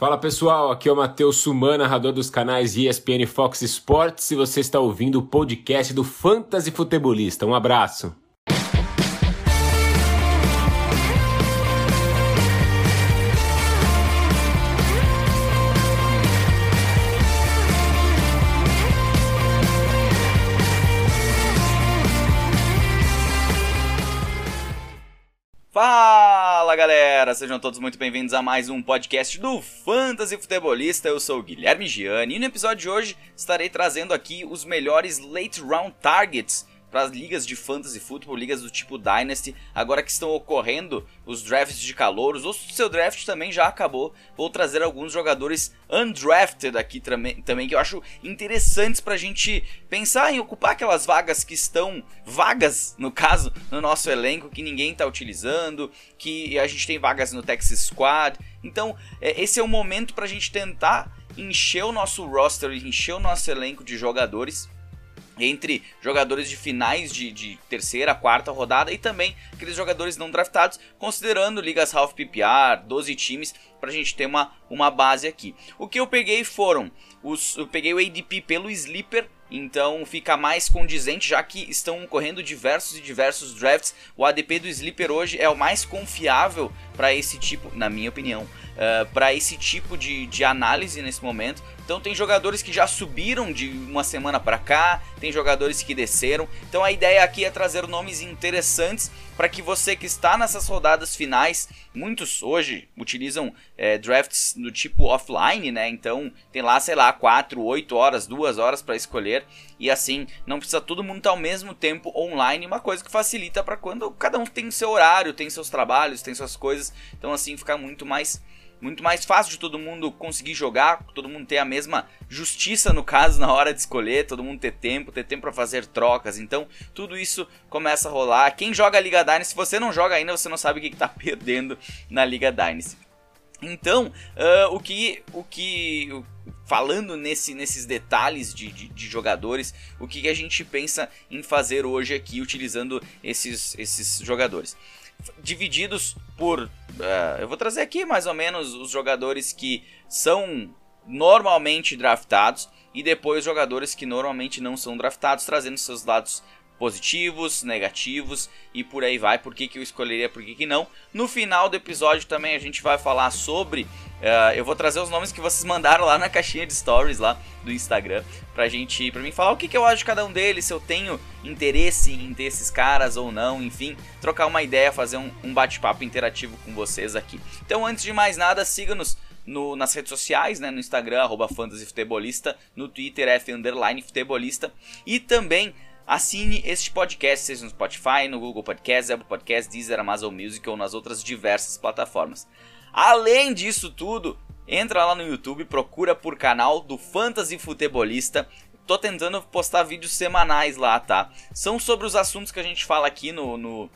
Fala pessoal, aqui é o Matheus Suman, narrador dos canais ESPN Fox Sports, e você está ouvindo o podcast do Fantasy Futebolista. Um abraço. Galera, sejam todos muito bem-vindos a mais um podcast do Fantasy Futebolista. Eu sou o Guilherme Gianni e no episódio de hoje estarei trazendo aqui os melhores late round targets para as ligas de fantasy football, ligas do tipo Dynasty, agora que estão ocorrendo os drafts de calouros, ou se o seu draft também já acabou, vou trazer alguns jogadores undrafted aqui também, também que eu acho interessantes para a gente pensar em ocupar aquelas vagas que estão vagas, no caso, no nosso elenco, que ninguém está utilizando, que a gente tem vagas no Texas Squad. Então, é, esse é o momento para a gente tentar encher o nosso roster, encher o nosso elenco de jogadores entre jogadores de finais de, de, terceira, quarta rodada e também aqueles jogadores não draftados, considerando ligas half PPR, 12 times, para a gente ter uma, uma base aqui. O que eu peguei foram, os, eu peguei o ADP pelo Sleeper, então fica mais condizente, já que estão correndo diversos e diversos drafts. O ADP do Sleeper hoje é o mais confiável para esse tipo, na minha opinião, uh, para esse tipo de, de análise nesse momento. Então tem jogadores que já subiram de uma semana para cá, tem jogadores que desceram. Então a ideia aqui é trazer nomes interessantes para que você que está nessas rodadas finais, muitos hoje utilizam é, drafts do tipo offline, né? Então tem lá, sei lá, 4, 8 horas, 2 horas para escolher e assim não precisa todo mundo estar ao mesmo tempo online, uma coisa que facilita para quando cada um tem seu horário, tem seus trabalhos, tem suas coisas. Então assim fica muito mais muito mais fácil de todo mundo conseguir jogar, todo mundo ter a mesma justiça no caso na hora de escolher, todo mundo ter tempo, ter tempo para fazer trocas. Então, tudo isso começa a rolar. Quem joga a Liga Dynasty, se você não joga ainda, você não sabe o que está perdendo na Liga Dynasty. Então, uh, o que o que falando nesse, nesses detalhes de, de, de, jogadores, o que a gente pensa em fazer hoje aqui utilizando esses, esses jogadores? Divididos por. Uh, eu vou trazer aqui mais ou menos os jogadores que são normalmente draftados e depois jogadores que normalmente não são draftados, trazendo seus dados positivos, negativos e por aí vai, por que, que eu escolheria, por que, que não. No final do episódio também a gente vai falar sobre. Uh, eu vou trazer os nomes que vocês mandaram lá na caixinha de stories lá do Instagram pra gente, pra mim falar o que, que eu acho de cada um deles, se eu tenho interesse em ter esses caras ou não, enfim, trocar uma ideia, fazer um, um bate-papo interativo com vocês aqui. Então, antes de mais nada, siga-nos no, nas redes sociais, né, no Instagram, arroba fantasyfutebolista, no Twitter, F underline futebolista, e também Assine este podcast, seja no Spotify, no Google Podcast, Apple Podcast, Deezer, Amazon Music ou nas outras diversas plataformas. Além disso tudo, entra lá no YouTube, procura por canal do Fantasy Futebolista. Tô tentando postar vídeos semanais lá, tá? São sobre os assuntos que a gente fala aqui no, no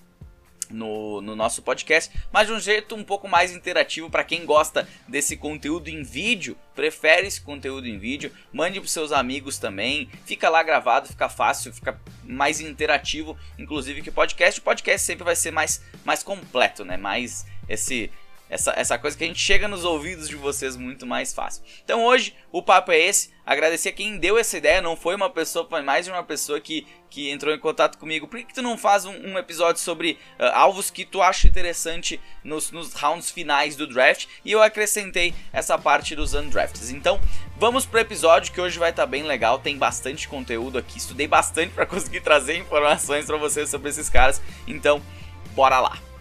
no, no, nosso podcast, mas de um jeito um pouco mais interativo para quem gosta desse conteúdo em vídeo, prefere esse conteúdo em vídeo, mande para seus amigos também, fica lá gravado, fica fácil, fica mais interativo, inclusive que o podcast, o podcast sempre vai ser mais, mais completo, né? Mais esse essa, essa coisa que a gente chega nos ouvidos de vocês muito mais fácil. Então hoje o papo é esse. Agradecer a quem deu essa ideia. Não foi uma pessoa, foi mais de uma pessoa que, que entrou em contato comigo. Por que, que tu não faz um, um episódio sobre uh, alvos que tu acha interessante nos, nos rounds finais do draft? E eu acrescentei essa parte dos undrafts. Então vamos pro episódio que hoje vai estar tá bem legal. Tem bastante conteúdo aqui. Estudei bastante para conseguir trazer informações para vocês sobre esses caras. Então bora lá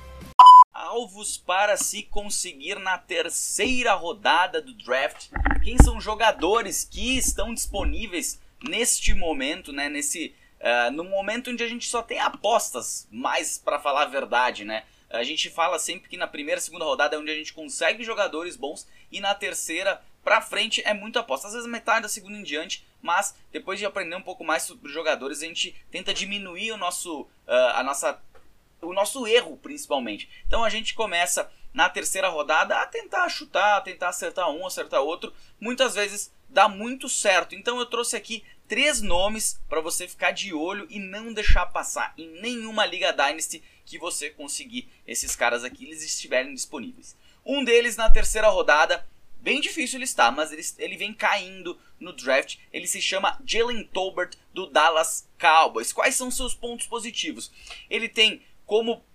alvos para se conseguir na terceira rodada do draft? Quem são jogadores que estão disponíveis neste momento, né? Nesse uh, no momento onde a gente só tem apostas, mais para falar a verdade, né? A gente fala sempre que na primeira, segunda rodada é onde a gente consegue jogadores bons e na terceira pra frente é muito aposta. Às vezes metade da segunda em diante, mas depois de aprender um pouco mais sobre jogadores, a gente tenta diminuir o nosso, uh, a nossa o nosso erro principalmente. Então a gente começa na terceira rodada a tentar chutar, a tentar acertar um, acertar outro. Muitas vezes dá muito certo. Então eu trouxe aqui três nomes para você ficar de olho e não deixar passar em nenhuma Liga Dynasty que você conseguir esses caras aqui, eles estiverem disponíveis. Um deles na terceira rodada, Bem difícil ele está, mas ele, ele vem caindo no draft. Ele se chama Jalen Tolbert do Dallas Cowboys. Quais são seus pontos positivos? Ele tem como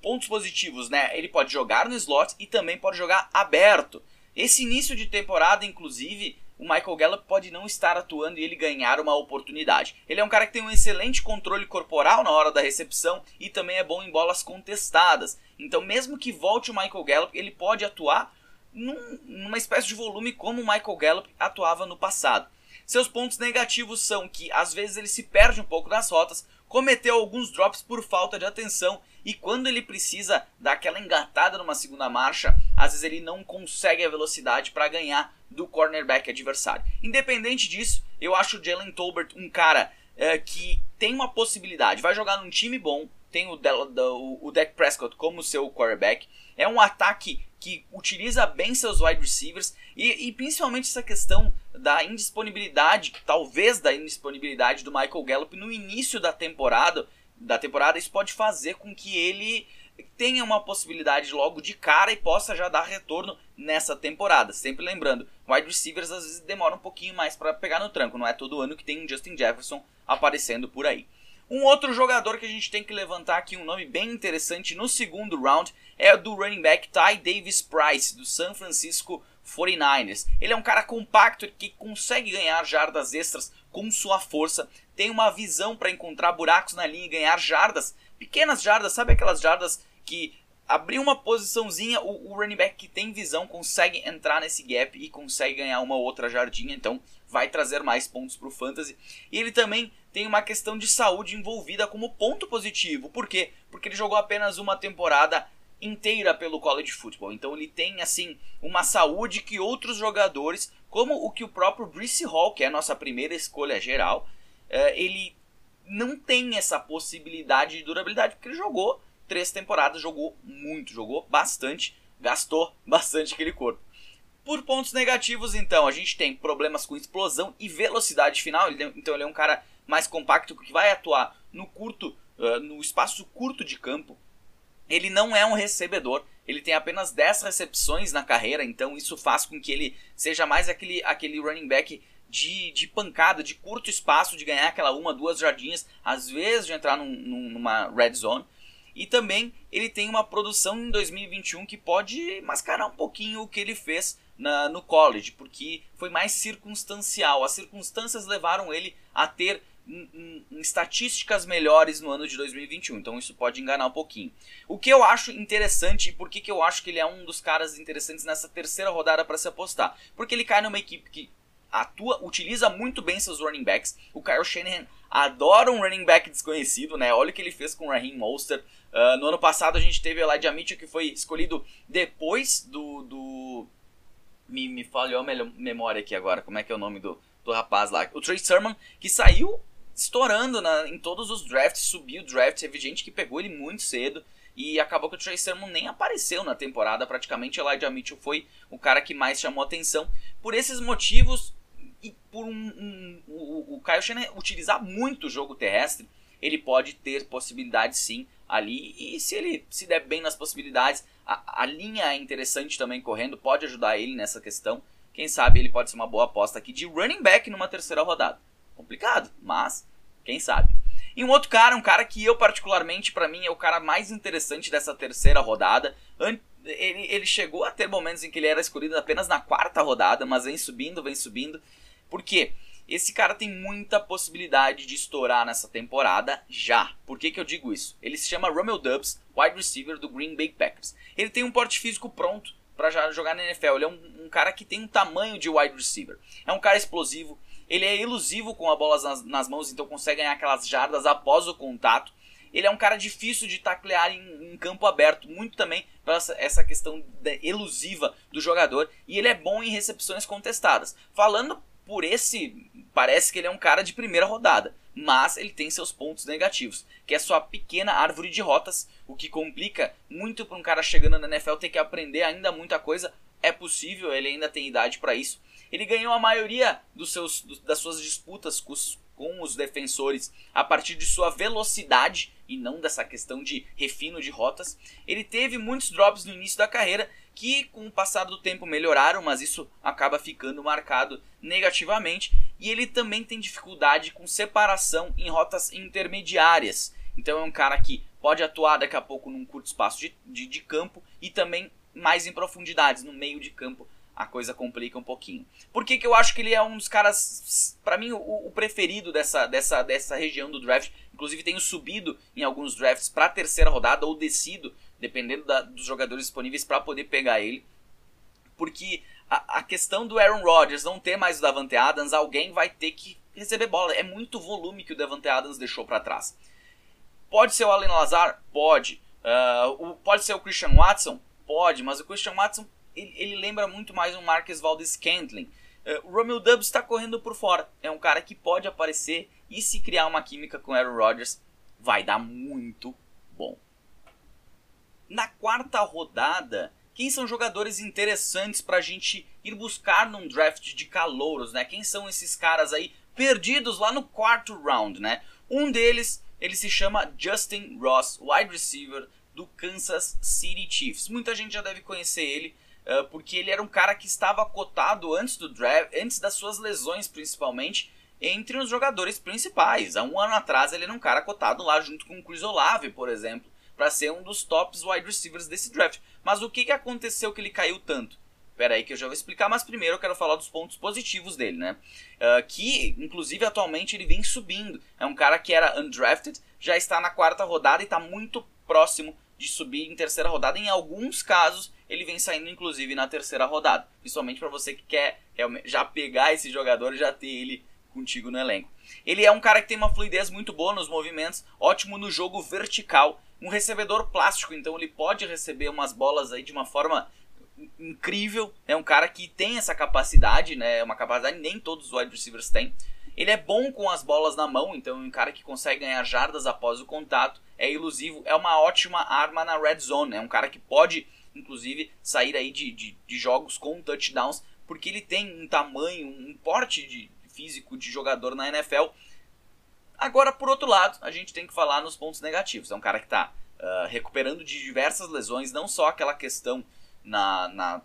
pontos positivos, né? Ele pode jogar no slot e também pode jogar aberto. Esse início de temporada, inclusive, o Michael Gallup pode não estar atuando e ele ganhar uma oportunidade. Ele é um cara que tem um excelente controle corporal na hora da recepção e também é bom em bolas contestadas. Então, mesmo que volte o Michael Gallup, ele pode atuar num, numa espécie de volume como o Michael Gallup atuava no passado. Seus pontos negativos são que às vezes ele se perde um pouco nas rotas, cometeu alguns drops por falta de atenção e quando ele precisa dar aquela engatada numa segunda marcha, às vezes ele não consegue a velocidade para ganhar do cornerback adversário. Independente disso, eu acho o Jalen Tolbert um cara é, que tem uma possibilidade, vai jogar num time bom, tem o, o, o Dak Prescott como seu quarterback, é um ataque que utiliza bem seus wide receivers e, e, principalmente essa questão da indisponibilidade, talvez da indisponibilidade do Michael Gallup no início da temporada, da temporada isso pode fazer com que ele tenha uma possibilidade logo de cara e possa já dar retorno nessa temporada. Sempre lembrando, wide receivers às vezes demoram um pouquinho mais para pegar no tranco, não é todo ano que tem um Justin Jefferson aparecendo por aí. Um outro jogador que a gente tem que levantar aqui, um nome bem interessante no segundo round, é o do running back Ty Davis Price, do San Francisco 49ers. Ele é um cara compacto que consegue ganhar jardas extras com sua força, tem uma visão para encontrar buracos na linha e ganhar jardas, pequenas jardas, sabe aquelas jardas que abrir uma posiçãozinha, o, o, running back que tem visão consegue entrar nesse gap e consegue ganhar uma outra jardinha, então vai trazer mais pontos para o fantasy. E ele também tem uma questão de saúde envolvida como ponto positivo. Por quê? Porque ele jogou apenas uma temporada inteira pelo college football. Então ele tem assim uma saúde que outros jogadores, como o que o próprio Brice Hall, que é a nossa primeira escolha geral, é, ele não tem essa possibilidade de durabilidade porque ele jogou três temporadas, jogou muito, jogou bastante, gastou bastante aquele corpo. Por pontos negativos, então, a gente tem problemas com explosão e velocidade final. Então ele é um cara mais compacto que vai atuar no curto, uh, no espaço curto de campo. Ele não é um recebedor, ele tem apenas 10 recepções na carreira, então isso faz com que ele seja mais aquele, aquele running back de, de pancada, de curto espaço, de ganhar aquela uma, duas jardinhas, às vezes de entrar num, numa red zone. E também ele tem uma produção em 2021 que pode mascarar um pouquinho o que ele fez na, no college, porque foi mais circunstancial. As circunstâncias levaram ele a ter em, em, estatísticas melhores no ano de 2021, então isso pode enganar um pouquinho. O que eu acho interessante e por que, que eu acho que ele é um dos caras interessantes nessa terceira rodada para se apostar? Porque ele cai numa equipe que atua, utiliza muito bem seus running backs. O Kyle Shanahan adora um running back desconhecido, né? Olha o que ele fez com o Raheem Mostert. Uh, no ano passado a gente teve o Elijah Mitchell que foi escolhido depois do... do... Me, me falhou a memória aqui agora, como é que é o nome do, do rapaz lá? O Trey Sermon, que saiu estourando na, em todos os drafts, subiu o draft, teve gente que pegou ele muito cedo. E acabou que o Trey Sermon nem apareceu na temporada. Praticamente Elijah Mitchell foi o cara que mais chamou atenção. Por esses motivos, e por um, um, o, o Kyle Shanahan utilizar muito o jogo terrestre, ele pode ter possibilidade sim ali. E se ele se der bem nas possibilidades, a, a linha é interessante também correndo, pode ajudar ele nessa questão. Quem sabe ele pode ser uma boa aposta aqui de running back numa terceira rodada. Complicado, mas quem sabe. E um outro cara, um cara que eu particularmente, para mim, é o cara mais interessante dessa terceira rodada. Ele, ele chegou a ter momentos em que ele era escolhido apenas na quarta rodada, mas vem subindo, vem subindo. Por quê? Esse cara tem muita possibilidade de estourar nessa temporada já. Por que, que eu digo isso? Ele se chama Romeo Dubs, wide receiver do Green Bay Packers. Ele tem um porte físico pronto para jogar na NFL. Ele é um, um, cara que tem um tamanho de wide receiver. É um cara explosivo. Ele é elusivo com a bola nas, nas mãos, então consegue ganhar aquelas jardas após o contato. Ele é um cara difícil de taclear em, em campo aberto, muito também pela essa, essa questão elusiva do jogador. E ele é bom em recepções contestadas. Falando por esse, parece que ele é um cara de primeira rodada, mas ele tem seus pontos negativos, que é sua pequena árvore de rotas, o que complica muito para um cara chegando na NFL ter que aprender ainda muita coisa. É possível, ele ainda tem idade para isso. Ele ganhou a maioria dos seus, das suas disputas com os, com os defensores a partir de sua velocidade e não dessa questão de refino de rotas. Ele teve muitos drops no início da carreira que com o passar do tempo melhoraram, mas isso acaba ficando marcado negativamente. E ele também tem dificuldade com separação em rotas intermediárias. Então é um cara que pode atuar daqui a pouco num curto espaço de, de, de campo e também mais em profundidades, no meio de campo a coisa complica um pouquinho. Por que, que eu acho que ele é um dos caras, para mim, o, o, preferido dessa, dessa, dessa região do draft? Inclusive tenho subido em alguns drafts para terceira rodada ou descido, dependendo da, dos jogadores disponíveis para poder pegar ele. Porque a, a, questão do Aaron Rodgers não ter mais o Davante Adams, alguém vai ter que receber bola. É muito volume que o Davante Adams deixou para trás. Pode ser o Allen Lazar? Pode. Uh, o, pode ser o Christian Watson? Pode, mas o Christian Watson ele, lembra muito mais um Marcus Valdez Scantling. Uh, o Romeo Dubs está correndo por fora. É um cara que pode aparecer e se criar uma química com Aaron Rodgers, vai dar muito bom. Na quarta rodada, quem são jogadores interessantes para a gente ir buscar num draft de calouros, né? Quem são esses caras aí perdidos lá no quarto round, né? Um deles, ele se chama Justin Ross, wide receiver do Kansas City Chiefs. Muita gente já deve conhecer ele, porque ele era um cara que estava cotado antes do draft, antes das suas lesões principalmente, entre os jogadores principais. Há um ano atrás ele era um cara cotado lá junto com o Chris Olave, por exemplo, para ser um dos tops wide receivers desse draft. Mas o que, que aconteceu que ele caiu tanto? Pera aí que eu já vou explicar, mas primeiro eu quero falar dos pontos positivos dele, né? Uh, que, inclusive, atualmente ele vem subindo. É um cara que era undrafted, já está na quarta rodada e está muito próximo de subir em terceira rodada. Em alguns casos, ele vem saindo, inclusive, na terceira rodada. Principalmente para você que quer já pegar esse jogador e já ter ele contigo no elenco. Ele é um cara que tem uma fluidez muito boa nos movimentos, ótimo no jogo vertical, um recebedor plástico, então ele pode receber umas bolas aí de uma forma incrível. É um cara que tem essa capacidade, né? É uma capacidade nem todos os wide receivers têm. Ele é bom com as bolas na mão, então é um cara que consegue ganhar jardas após o contato. É ilusivo, é uma ótima arma na red zone. É um cara que pode, inclusive, sair aí de, de, de jogos com touchdowns, porque ele tem um tamanho, um porte de físico de jogador na NFL. Agora, por outro lado, a gente tem que falar nos pontos negativos. É um cara que está uh, ah, recuperando de diversas lesões, não só aquela questão na, na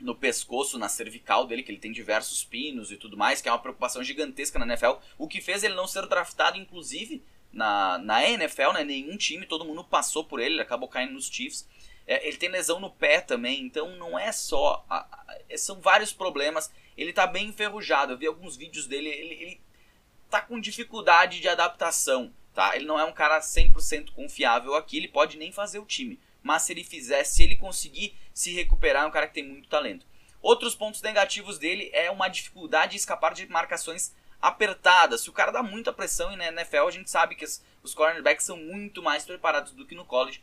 no pescoço, na cervical dele, que ele tem diversos pinos e tudo mais, que é uma preocupação gigantesca na NFL, o que fez ele não ser draftado, inclusive, na, na NFL, né? Nenhum time, todo mundo passou por ele, ele acabou caindo nos Chiefs. É, ele tem lesão no pé também, então não é só. A, a, são vários problemas. Ele tá bem enferrujado. Eu vi alguns vídeos dele, ele, ele tá com dificuldade de adaptação, tá? Ele não é um cara 100% confiável aqui, ele pode nem fazer o time mas se ele fizer, se ele conseguir se recuperar, é um cara que tem muito talento. Outros pontos negativos dele é uma dificuldade de escapar de marcações apertadas. Se o cara dá muita pressão e na NFL, a gente sabe que os cornerbacks são muito mais preparados do que no college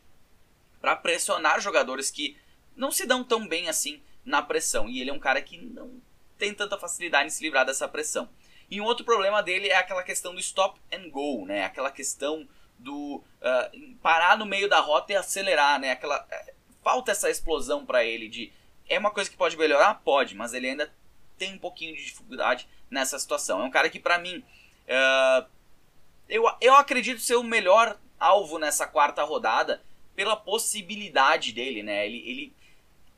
para pressionar jogadores que não se dão tão bem assim na pressão. E ele é um cara que não tem tanta facilidade em se livrar dessa pressão. E um outro problema dele é aquela questão do stop and go, né? Aquela questão do uh, parar no meio da rota e acelerar, né? Aquela uh, falta essa explosão para ele de é uma coisa que pode melhorar, pode, mas ele ainda tem um pouquinho de dificuldade nessa situação. É um cara que para mim uh, eu, eu acredito ser o melhor alvo nessa quarta rodada pela possibilidade dele, né? Ele, ele,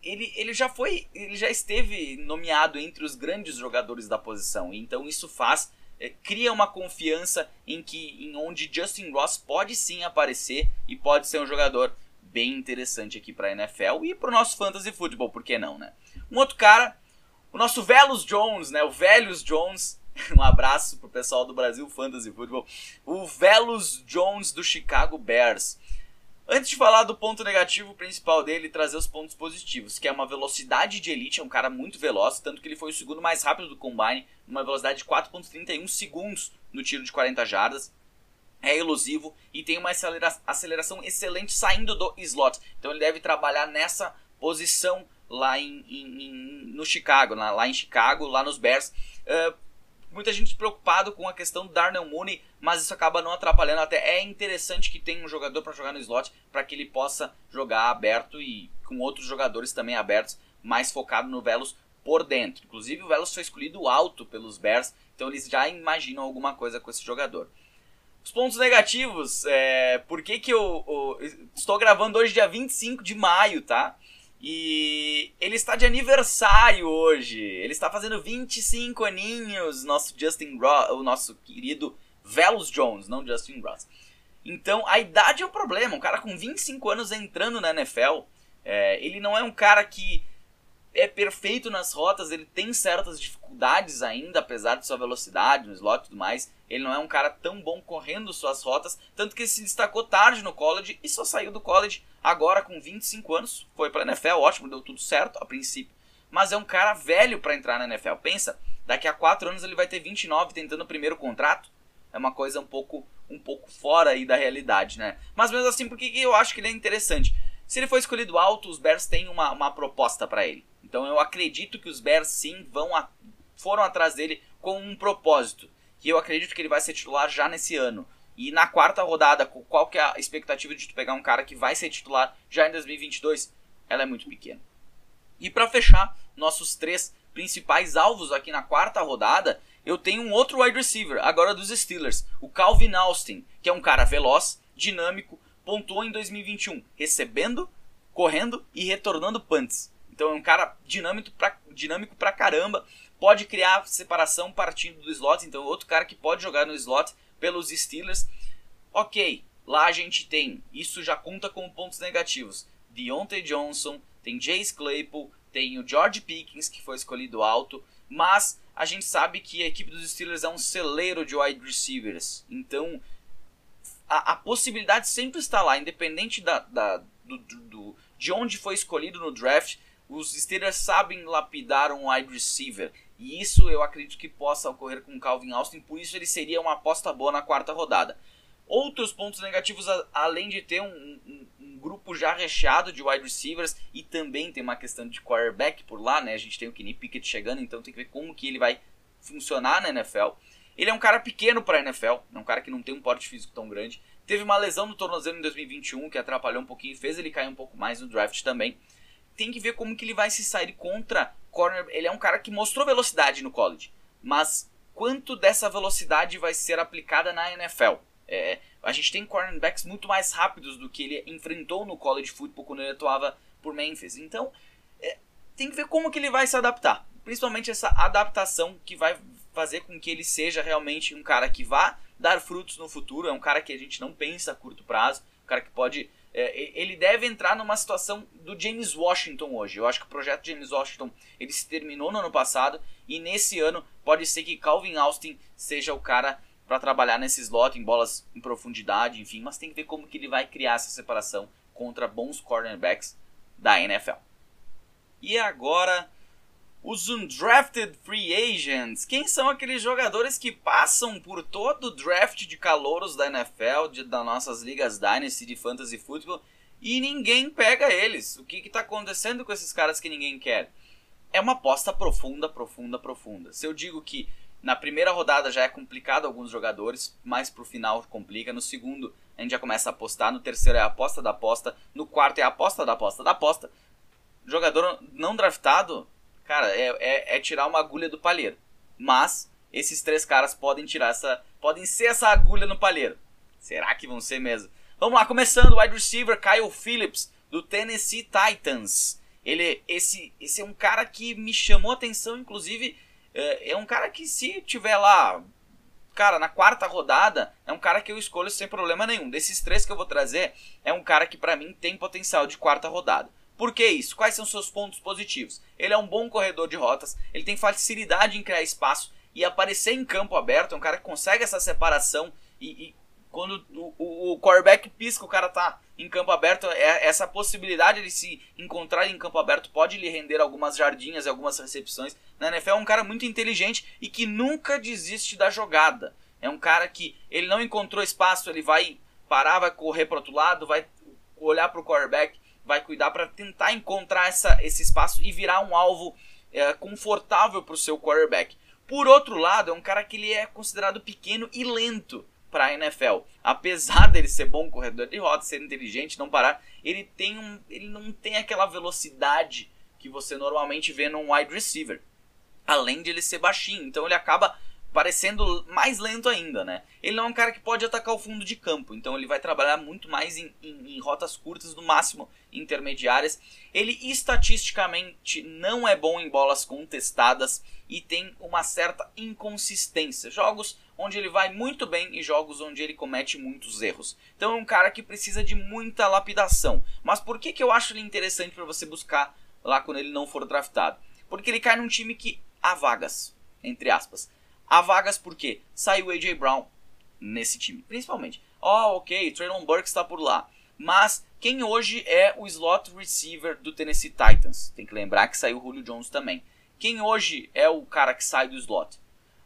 ele, ele já foi, ele já esteve nomeado entre os grandes jogadores da posição, então isso faz é, cria uma confiança em que em onde Justin Ross pode sim aparecer e pode ser um jogador bem interessante aqui para a NFL e para o nosso fantasy football, por que não, né? Um outro cara, o nosso Velus Jones, né? O Velus Jones, um abraço pro pessoal do Brasil Fantasy Football. O Velus Jones do Chicago Bears. Antes de falar do ponto negativo principal dele, trazer os pontos positivos, que é uma velocidade de elite, é um cara muito veloz, tanto que ele foi o segundo mais rápido do combine, numa velocidade de 4.31 segundos no tiro de 40 jardas. É elusivo e tem uma acelera aceleração excelente saindo do slot. Então ele deve trabalhar nessa posição lá em, em, em no Chicago, lá, lá, em Chicago, lá nos Bears. Uh, muita gente preocupado com a questão do Darnell Mooney, mas isso acaba não atrapalhando. Até é interessante que tenha um jogador para jogar no slot, para que ele possa jogar aberto e com outros jogadores também abertos, mais focado no Velos por dentro. Inclusive o Velos foi escolhido alto pelos Bears, então eles já imaginam alguma coisa com esse jogador. Os pontos negativos, é, por que, que eu, eu, estou gravando hoje dia 25 de maio, tá? E ele está de aniversário hoje. Ele está fazendo 25 aninhos, nosso Justin Ross, o nosso querido Velos Jones, não Justin Ross. Então, a idade é um problema. Um cara com 25 anos entrando na NFL, é, ele não é um cara que é perfeito nas rotas, ele tem certas dificuldades ainda, apesar de sua velocidade no slot e tudo mais. Ele não é um cara tão bom correndo suas rotas, tanto que ele se destacou tarde no college e só saiu do college agora com 25 anos. Foi para NFL, ótimo, deu tudo certo a princípio. Mas é um cara velho para entrar na NFL. Pensa, daqui a 4 anos ele vai ter 29 tentando o primeiro contrato. É uma coisa um pouco um pouco fora aí da realidade, né? Mas mesmo assim, porque eu acho que ele é interessante? Se ele for escolhido alto, os Bears têm uma, uma proposta para ele. Então eu acredito que os Bears sim vão a, foram atrás dele com um propósito. E eu acredito que ele vai ser titular já nesse ano. E na quarta rodada, qual que é a expectativa de tu pegar um cara que vai ser titular já em 2022? Ela é muito pequena. E para fechar nossos três principais alvos aqui na quarta rodada, eu tenho um outro wide receiver, agora dos Steelers, o Calvin Austin, que é um cara veloz, dinâmico, pontuou em 2021, recebendo, correndo e retornando punts. Então é um cara dinâmico pra, dinâmico pra caramba, pode criar separação partindo do slot, então outro cara que pode jogar no slot pelos Steelers. Ok, lá a gente tem, isso já conta como pontos negativos. Deontay Johnson, tem Jace Claypool, tem o George Pickens, que foi escolhido alto, mas a gente sabe que a equipe dos Steelers é um celeiro de wide receivers. Então, a, a possibilidade sempre está lá, independente da, da do, do, de onde foi escolhido no draft. Os Steelers sabem lapidar um wide receiver. E isso eu acredito que possa ocorrer com o Calvin Austin, por isso ele seria uma aposta boa na quarta rodada. Outros pontos negativos, além de ter um, um, um, grupo já recheado de wide receivers e também tem uma questão de quarterback por lá, né? A gente tem o Kenny Pickett chegando, então tem que ver como que ele vai funcionar na NFL. Ele é um cara pequeno para a NFL, é um cara que não tem um porte físico tão grande. Teve uma lesão no tornozelo em 2021 que atrapalhou um pouquinho, fez ele cair um pouco mais no draft também. Tem que ver como que ele vai se sair contra corner. Ele é um cara que mostrou velocidade no college, mas quanto dessa velocidade vai ser aplicada na NFL? É, a gente tem cornerbacks muito mais rápidos do que ele enfrentou no college football quando ele atuava por Memphis. Então, é, tem que ver como que ele vai se adaptar. Principalmente essa adaptação que vai fazer com que ele seja realmente um cara que vá dar frutos no futuro. É um cara que a gente não pensa a curto prazo. Um cara que pode. É, ele deve entrar numa situação do James Washington hoje. Eu acho que o projeto James Washington ele se terminou no ano passado. E nesse ano pode ser que Calvin Austin seja o cara para trabalhar nesse slot, em bolas em profundidade, enfim, mas tem que ver como que ele vai criar essa separação contra bons cornerbacks da NFL. E agora, os undrafted free agents. Quem são aqueles jogadores que passam por todo o draft de calouros da NFL, de, das nossas ligas Dynasty de Fantasy Football, e ninguém pega eles? O que está acontecendo com esses caras que ninguém quer? É uma aposta profunda, profunda, profunda. Se eu digo que na primeira rodada já é complicado alguns jogadores, mais pro final complica. No segundo a gente já começa a apostar. No terceiro é a aposta da aposta. No quarto é a aposta da aposta da aposta. Jogador não draftado, cara, é, é, é tirar uma agulha do palheiro. Mas esses três caras podem tirar essa. podem ser essa agulha no palheiro. Será que vão ser mesmo? Vamos lá, começando, wide receiver Kyle Phillips, do Tennessee Titans. Ele, esse, esse é um cara que me chamou a atenção, inclusive é, é um cara que se tiver lá, cara, na quarta rodada, é um cara que eu escolho sem problema nenhum. Desses três que eu vou trazer, é um cara que para mim tem potencial de quarta rodada. Por que isso? Quais são seus pontos positivos? Ele é um bom corredor de rotas, ele tem facilidade em criar espaço e aparecer em campo aberto, é um cara que consegue essa separação e, e quando o, o, o quarterback pisca, o cara tá em campo aberto, é, essa possibilidade de se encontrar em campo aberto pode lhe render algumas jardinhas e algumas recepções. Na NFL é um cara muito inteligente e que nunca desiste da jogada. É um cara que ele não encontrou espaço, ele vai parar, vai correr para outro lado, vai olhar para o quarterback, vai cuidar para tentar encontrar essa, esse espaço e virar um alvo é, confortável para o seu quarterback. Por outro lado, é um cara que ele é considerado pequeno e lento para a NFL. Apesar dele ser bom corredor de rota, ser inteligente, não parar, ele tem um, ele não tem aquela velocidade que você normalmente vê num wide receiver. Além de ele ser baixinho, então ele acaba parecendo mais lento ainda, né? Ele não é um cara que pode atacar o fundo de campo, então ele vai trabalhar muito mais em, em, em, rotas curtas, no máximo intermediárias. Ele estatisticamente não é bom em bolas contestadas e tem uma certa inconsistência. Jogos onde ele vai muito bem e jogos onde ele comete muitos erros. Então é um cara que precisa de muita lapidação. Mas por que, que eu acho ele interessante para você buscar lá quando ele não for draftado? Porque ele cai num time que há vagas, entre aspas. Há vagas porque saiu AJ Brown nesse time, principalmente. Oh, ok, Traylon Burks está por lá. Mas quem hoje é o slot receiver do Tennessee Titans? Tem que lembrar que saiu o Julio Jones também. Quem hoje é o cara que sai do slot?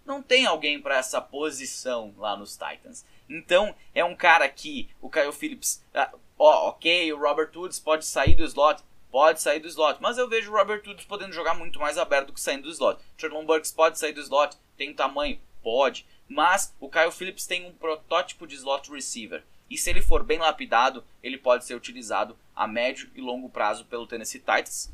Não tem alguém para essa posição lá nos Titans. Então, é um cara que o Kyle Phillips, uh, ó, ok, o Robert Woods pode sair do slot, pode sair do slot, mas eu vejo o Robert Woods podendo jogar muito mais aberto do que saindo do slot. Traylon Burks pode sair do slot, tem tamanho? Pode. Mas o Kyle Phillips tem um protótipo de slot receiver. E se ele for bem lapidado, ele pode ser utilizado a médio e longo prazo pelo Tennessee Titans.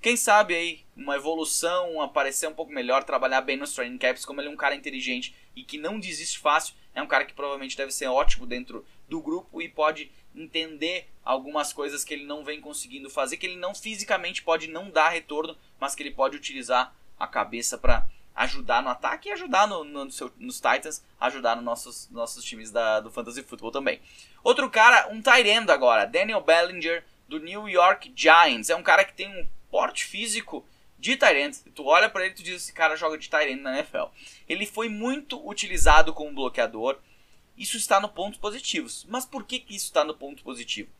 Quem sabe aí uma evolução, aparecer um pouco melhor, trabalhar bem nos training caps, como ele é um cara inteligente e que não desiste fácil, é um cara que provavelmente deve ser ótimo dentro do grupo e pode entender algumas coisas que ele não vem conseguindo fazer, que ele não fisicamente pode não dar retorno, mas que ele pode utilizar a cabeça para ajudar no ataque e ajudar no, no, no seu, nos Titans, ajudar nos nossos, nossos times da, do Fantasy Football também. Outro cara, um tight end agora, Daniel Bellinger, do New York Giants. É um cara que tem um porte físico de tight end. Tu olha para ele e tu diz, esse cara joga de tight end na NFL. Ele foi muito utilizado como bloqueador. Isso está no pontos positivos. Mas por que, que isso está no ponto positivo?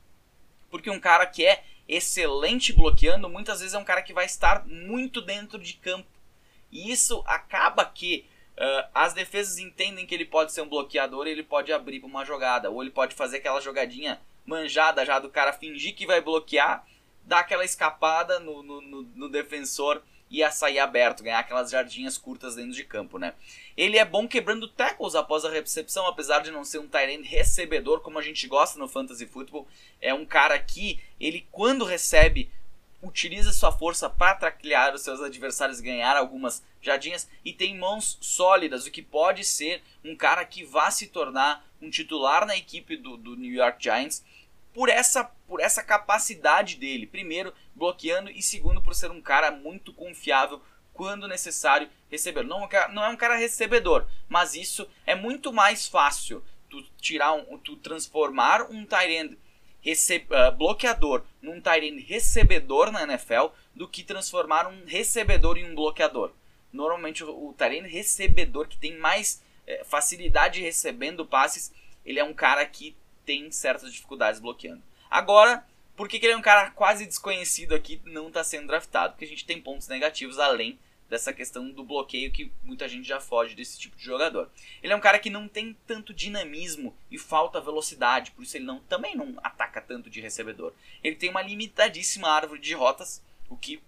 Porque um cara que é excelente bloqueando, muitas vezes é um cara que vai estar muito dentro de campo e isso acaba que uh, as defesas entendem que ele pode ser um bloqueador e ele pode abrir para uma jogada. Ou ele pode fazer aquela jogadinha manjada já do cara fingir que vai bloquear, dar aquela escapada no, no, no, no defensor e a sair aberto, ganhar aquelas jardinhas curtas dentro de campo, né? Ele é bom quebrando tackles após a recepção, apesar de não ser um tight recebedor como a gente gosta no fantasy football. É um cara que ele quando recebe utiliza sua força para traclear os seus adversários e ganhar algumas jardinhas e tem mãos sólidas, o que pode ser um cara que vá se tornar um titular na equipe do, do New York Giants por essa, por essa capacidade dele. Primeiro, bloqueando e segundo, por ser um cara muito confiável quando necessário receber. Não, não é um cara recebedor, mas isso é muito mais fácil tu tirar um, tu transformar um tight end uh, bloqueador num tight recebedor na NFL do que transformar um recebedor em um bloqueador. Normalmente o, o recebedor que tem mais eh, facilidade recebendo passes, ele é um cara que tem certas dificuldades bloqueando. Agora, por que, que ele é um cara quase desconhecido aqui não está sendo draftado? Porque a gente tem pontos negativos além dessa questão do bloqueio que muita gente já foge desse tipo de jogador. Ele é um cara que não tem tanto dinamismo e falta velocidade, por isso ele não, também não ataca tanto de recebedor. Ele tem uma limitadíssima árvore de rotas, o que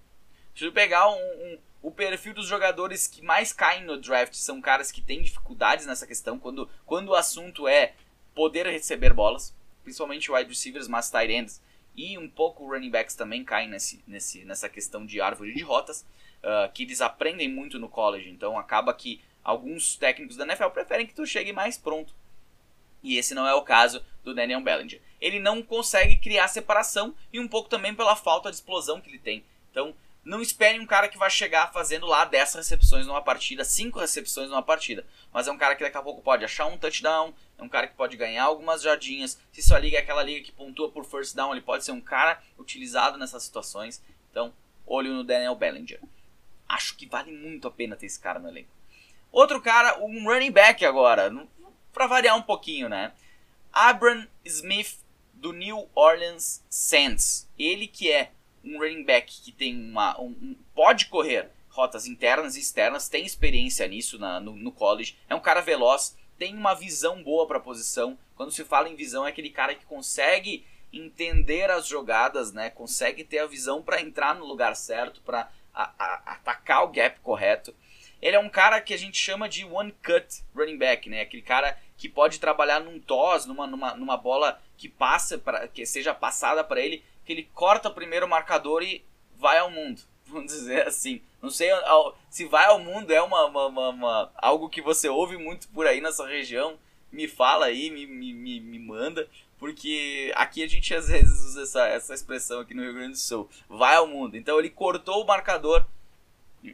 se eu pegar um, um, o perfil dos jogadores que mais caem no draft são caras que têm dificuldades nessa questão quando, quando o assunto é poder receber bolas, principalmente wide receivers, mas tight ends e um pouco running backs também caem nesse, nesse, nessa questão de árvore de rotas uh, que eles aprendem muito no college. Então acaba que alguns técnicos da NFL preferem que tu chegue mais pronto. E esse não é o caso do Daniel Bellinger. Ele não consegue criar separação e um pouco também pela falta de explosão que ele tem. Então, não espere um cara que vai chegar fazendo lá 10 recepções numa partida, 5 recepções numa partida. Mas é um cara que daqui a pouco pode achar um touchdown, é um cara que pode ganhar algumas jardinhas. Se sua liga é aquela liga que pontua por first down, ele pode ser um cara utilizado nessas situações. Então, olho no Daniel Bellinger acho que vale muito a pena ter esse cara no elenco. Outro cara, um running back agora, para variar um pouquinho, né? Abram Smith do New Orleans Saints. Ele que é um running back que tem uma um, um, pode correr rotas internas e externas, tem experiência nisso na, no, no college, é um cara veloz, tem uma visão boa para a posição. Quando se fala em visão, é aquele cara que consegue entender as jogadas, né? Consegue ter a visão para entrar no lugar certo, para a, a, atacar o gap correto. Ele é um cara que a gente chama de one cut running back, né? Aquele cara que pode trabalhar num toss, numa, numa, numa bola que passa para que seja passada para ele, que ele corta o primeiro marcador e vai ao mundo, vamos dizer assim. Não sei se vai ao mundo, é uma, uma, uma, uma, algo que você ouve muito por aí nessa região. Me fala aí, me, me, me, me manda. Porque aqui a gente às vezes usa essa, essa expressão aqui no Rio Grande do Sul. Vai ao mundo. Então ele cortou o marcador.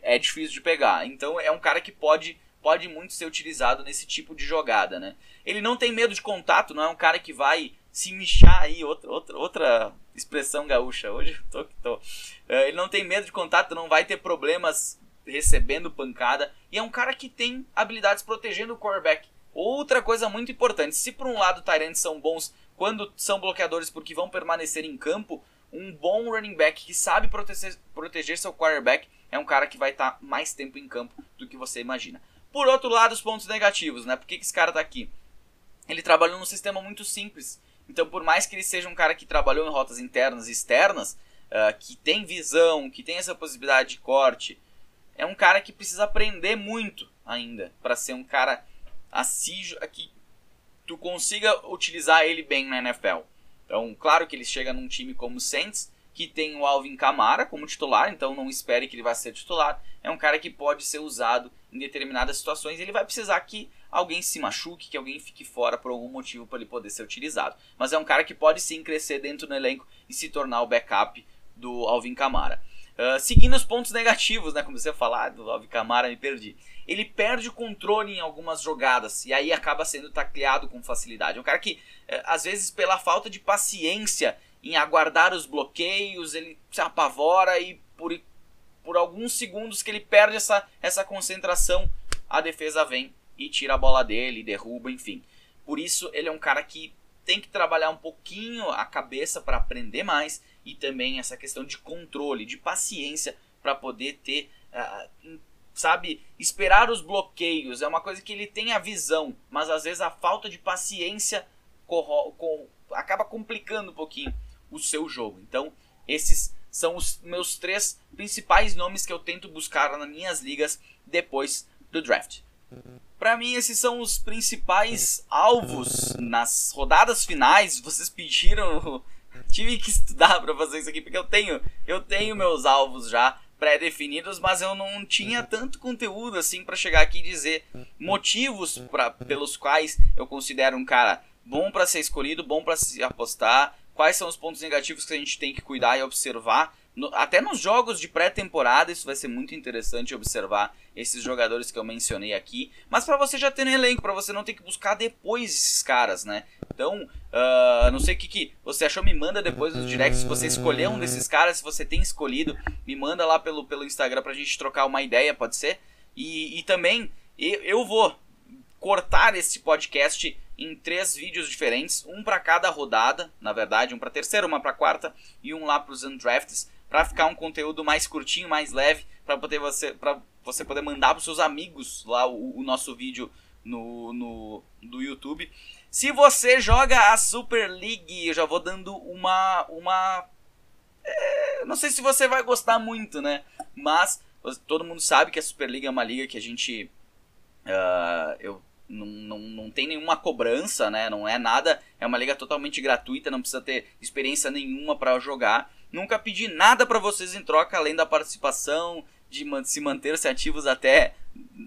É difícil de pegar. Então é um cara que pode pode muito ser utilizado nesse tipo de jogada, né? Ele não tem medo de contato, não é um cara que vai se michar aí, outra, outra, outra expressão gaúcha, hoje tô que tô. É, ele não tem medo de contato, não vai ter problemas recebendo pancada, e é um cara que tem habilidades protegendo o quarterback. Outra coisa muito importante, se por um lado Tyrants são bons quando são bloqueadores porque vão permanecer em campo, um bom running back que sabe proteger, proteger seu quarterback é um cara que vai estar tá mais tempo em campo do que você imagina. Por outro lado, os pontos negativos, né? Por que, que esse cara tá aqui? Ele trabalhou num sistema muito simples. Então, por mais que ele seja um cara que trabalhou em rotas internas e externas, uh, que tem visão, que tem essa possibilidade de corte, é um cara que precisa aprender muito ainda para ser um cara assim que tu consiga utilizar ele bem na NFL. Então, claro que ele chega num time como o Saints, que tem o Alvin Kamara como titular, então não espere que ele vá ser titular. É um cara que pode ser usado em determinadas situações. Ele vai precisar que alguém se machuque, que alguém fique fora por algum motivo para ele poder ser utilizado. Mas é um cara que pode sim crescer dentro do elenco e se tornar o backup do Alvin Kamara. Uh, seguindo os pontos negativos, né? Comecei a falar ah, do Alvin Kamara, me perdi. Ele perde o controle em algumas jogadas e aí acaba sendo tacleado com facilidade. É um cara que, uh, às vezes, pela falta de paciência em aguardar os bloqueios, ele se apavora e por, por alguns segundos que ele perde essa, essa concentração, a defesa vem e tira a bola dele, derruba, enfim. Por isso ele é um cara que tem que trabalhar um pouquinho a cabeça para aprender mais e também essa questão de controle, de paciência para poder ter, uh, sabe, esperar os bloqueios. É uma coisa que ele tem a visão, mas às vezes a falta de paciência acaba complicando um pouquinho o seu jogo. Então, esses são os meus três principais nomes que eu tento buscar nas minhas ligas depois do draft. Para mim, esses são os principais alvos nas rodadas finais. Vocês pediram, tive que estudar para fazer isso aqui porque eu tenho, eu tenho meus alvos já pré-definidos, mas eu não tinha tanto conteúdo assim para chegar aqui e dizer motivos pra, pelos quais eu considero um cara bom para ser escolhido, bom para se apostar, quais são os pontos negativos que a gente tem que cuidar e observar. No, até nos jogos de pré-temporada, isso vai ser muito interessante observar esses jogadores que eu mencionei aqui. Mas para você já ter um elenco, para você não ter que buscar depois esses caras, né? Então, uh, não sei o que, que você achou, me manda depois nos directs. Se você escolher um desses caras, se você tem escolhido, me manda lá pelo, pelo Instagram pra gente trocar uma ideia, pode ser? E, e também, eu, eu vou cortar esse podcast em três vídeos diferentes, um para cada rodada, na verdade, um para terceira, uma para quarta e um lá para os undrafts, para ficar um conteúdo mais curtinho, mais leve, para poder você para você poder mandar para seus amigos lá o, o, nosso vídeo no, no do YouTube. Se você joga a Super League, eu já vou dando uma uma é, não sei se você vai gostar muito, né? Mas todo mundo sabe que a Super League é uma liga que a gente uh, eu não, não, não tem nenhuma cobrança, né? Não é nada, é uma liga totalmente gratuita, não precisa ter experiência nenhuma para jogar. Nunca pedi nada para vocês em troca além da participação, de se manter-se ativos até,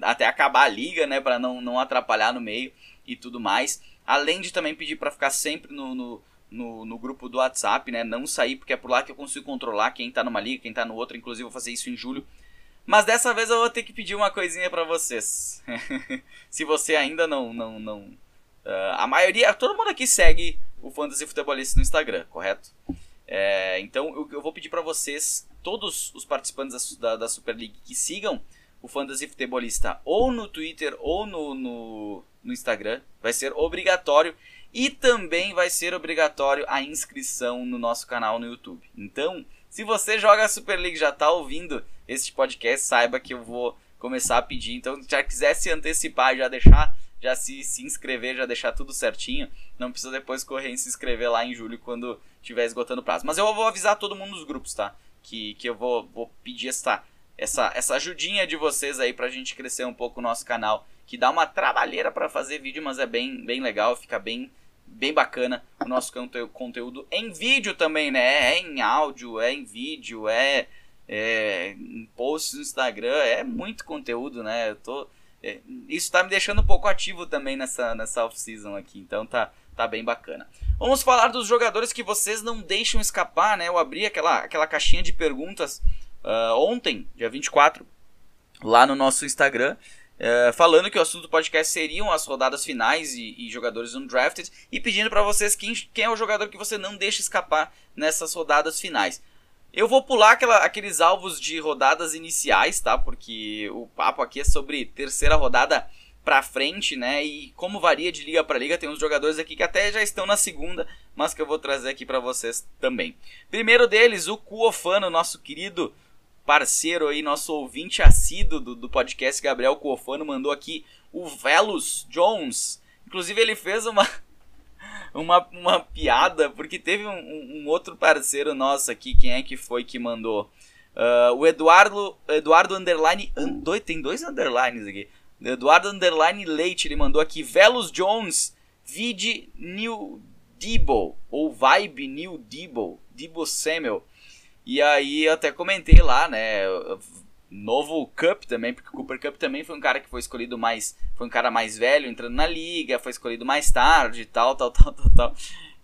até acabar a liga, né? Para não, não atrapalhar no meio e tudo mais. Além de também pedir para ficar sempre no, no, no, no, grupo do WhatsApp, né? Não sair, porque é por lá que eu consigo controlar quem tá numa liga, quem tá no outro. Inclusive, vou fazer isso em julho. Mas dessa vez eu vou ter que pedir uma coisinha para vocês. Se você ainda não. não, não uh, a maioria. Todo mundo aqui segue o Fantasy Futebolista no Instagram, correto? É, então eu, eu, vou pedir para vocês, todos os participantes da, da, Super League, que sigam o Fantasy Futebolista ou no Twitter ou no, no, no Instagram. Vai ser obrigatório. E também vai ser obrigatório a inscrição no nosso canal no YouTube. Então, se você joga a Super League já está ouvindo este podcast, saiba que eu vou começar a pedir. Então, se já quiser se antecipar, já deixar, já se, se inscrever, já deixar tudo certinho, não precisa depois correr e se inscrever lá em julho quando estiver esgotando o prazo. Mas eu vou avisar todo mundo nos grupos, tá? Que, que eu vou, vou pedir essa, essa, essa ajudinha de vocês aí pra gente crescer um pouco o nosso canal, que dá uma trabalheira para fazer vídeo, mas é bem, bem legal, fica bem bem bacana o nosso conteúdo em vídeo também, né? É em áudio, é em vídeo, é é, posts no Instagram, é muito conteúdo, né? Eu tô, é, isso tá me deixando um pouco ativo também nessa, nessa off-season aqui, então tá, tá bem bacana. Vamos falar dos jogadores que vocês não deixam escapar, né? Eu abri aquela, aquela caixinha de perguntas uh, ontem, dia 24, lá no nosso Instagram. Uh, falando que o assunto do podcast seriam as rodadas finais e, e jogadores undrafted e pedindo para vocês quem, quem é o jogador que você não deixa escapar nessas rodadas finais. Eu vou pular aquela, aqueles alvos de rodadas iniciais, tá? Porque o papo aqui é sobre terceira rodada pra frente, né? E como varia de liga para liga, tem uns jogadores aqui que até já estão na segunda, mas que eu vou trazer aqui para vocês também. Primeiro deles, o Cuofano, nosso querido parceiro aí, nosso ouvinte assíduo do, do podcast, Gabriel Cuofano, mandou aqui o Velos Jones. Inclusive ele fez uma uma, uma piada, porque teve um, um, outro parceiro nosso aqui, quem é que foi que mandou? Uh, o Eduardo, Eduardo Underline, tem dois underlines aqui. Eduardo Underline Leite, ele mandou aqui, Velos Jones, vide New Debo, ou Vibe New Debo, Debo Samuel. E aí eu até comentei lá, né, novo Cup também, porque o Cooper Cup também foi um cara que foi escolhido mais. Foi um cara mais velho entrando na liga, foi escolhido mais tarde tal, tal, tal, tal, tal.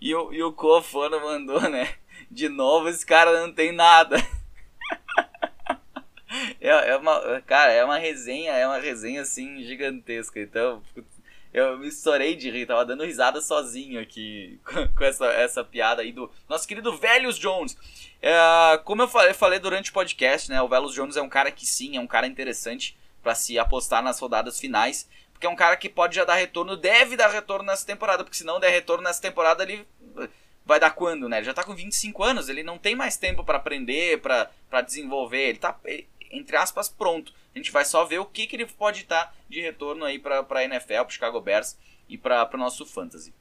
E o, e o Kofano mandou, né? De novo, esse cara não tem nada. é, é uma, cara, é uma resenha, é uma resenha assim gigantesca. Então, eu me estourei de rir, tava dando risada sozinho aqui com essa, essa piada aí do nosso querido Velhos Jones. É, como eu falei, falei, durante o podcast, né, o Velhos Jones é um cara que sim, é um cara interessante para se apostar nas rodadas finais, porque é um cara que pode já dar retorno, deve dar retorno nessa temporada, porque se não der retorno nessa temporada, ele vai dar quando, né? Ele já tá com 25 anos, ele não tem mais tempo para aprender, para desenvolver, ele tá, entre aspas, pronto. A gente vai só ver o que, que ele pode estar de retorno aí para a NFL, para Chicago Bears e para o nosso Fantasy.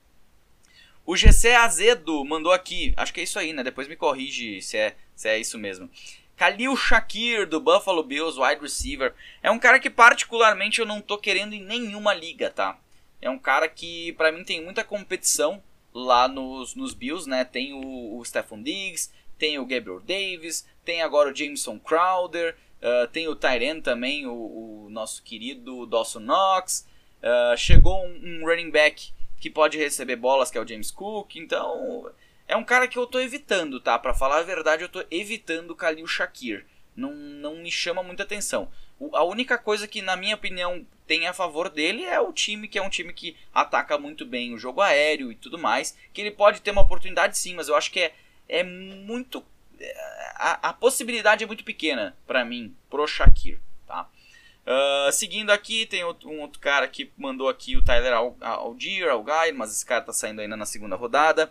O GC Azedo mandou aqui, acho que é isso aí, né? Depois me corrige se é, se é isso mesmo. Khalil Shakir, do Buffalo Bills, wide receiver. É um cara que particularmente eu não tô querendo em nenhuma liga, tá? É um cara que para mim tem muita competição lá nos, nos Bills, né? Tem o, o Stephon Diggs, tem o Gabriel Davis, tem agora o Jameson Crowder, Uh, tem o Tyren também, o, o, nosso querido Dawson Knox. Uh, chegou um, um, running back que pode receber bolas, que é o James Cook. Então, é um cara que eu tô evitando, tá? Para falar a verdade, eu tô evitando o Khalil Shakir. Não, não me chama muita atenção. O, a única coisa que, na minha opinião, tem a favor dele é o time, que é um time que ataca muito bem o jogo aéreo e tudo mais. Que ele pode ter uma oportunidade sim, mas eu acho que é, é muito a, a possibilidade é muito pequena para mim, pro Shakir, tá? Uh, seguindo aqui, tem outro, um outro cara que mandou aqui o Tyler Algier, Algair, mas esse cara tá saindo ainda na segunda rodada.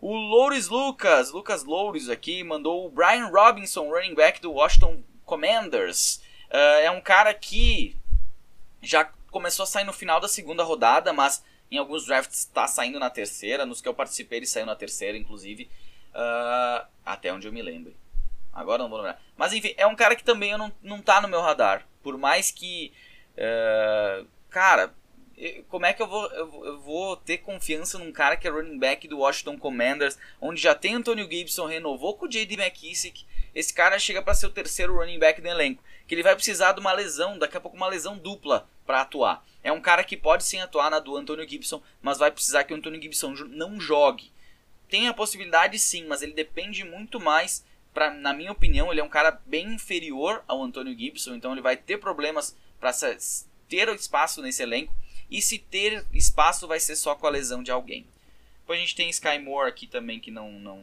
O Loures Lucas, Lucas Loures aqui, mandou o Brian Robinson, running back do Washington Commanders. Uh, é um cara que já começou a sair no final da segunda rodada, mas em alguns drafts está saindo na terceira. Nos que eu participei, ele saiu na terceira, inclusive. Uh, até onde eu me lembro. Agora não vou lembrar. Mas enfim, é um cara que também não, não tá no meu radar. Por mais que. Uh, cara, como é que eu vou, eu vou ter confiança num cara que é running back do Washington Commanders, onde já tem Antonio Gibson, renovou com o J.D. McKissick. Esse cara chega para ser o terceiro running back do elenco. Que ele vai precisar de uma lesão, daqui a pouco uma lesão dupla para atuar. É um cara que pode sim atuar na do Antonio Gibson, mas vai precisar que o Antonio Gibson não jogue. Tem a possibilidade sim, mas ele depende muito mais. Pra, na minha opinião, ele é um cara bem inferior ao Antônio Gibson, então ele vai ter problemas para ter espaço nesse elenco. E se ter espaço, vai ser só com a lesão de alguém. Depois a gente tem Sky Moore aqui também que não, não,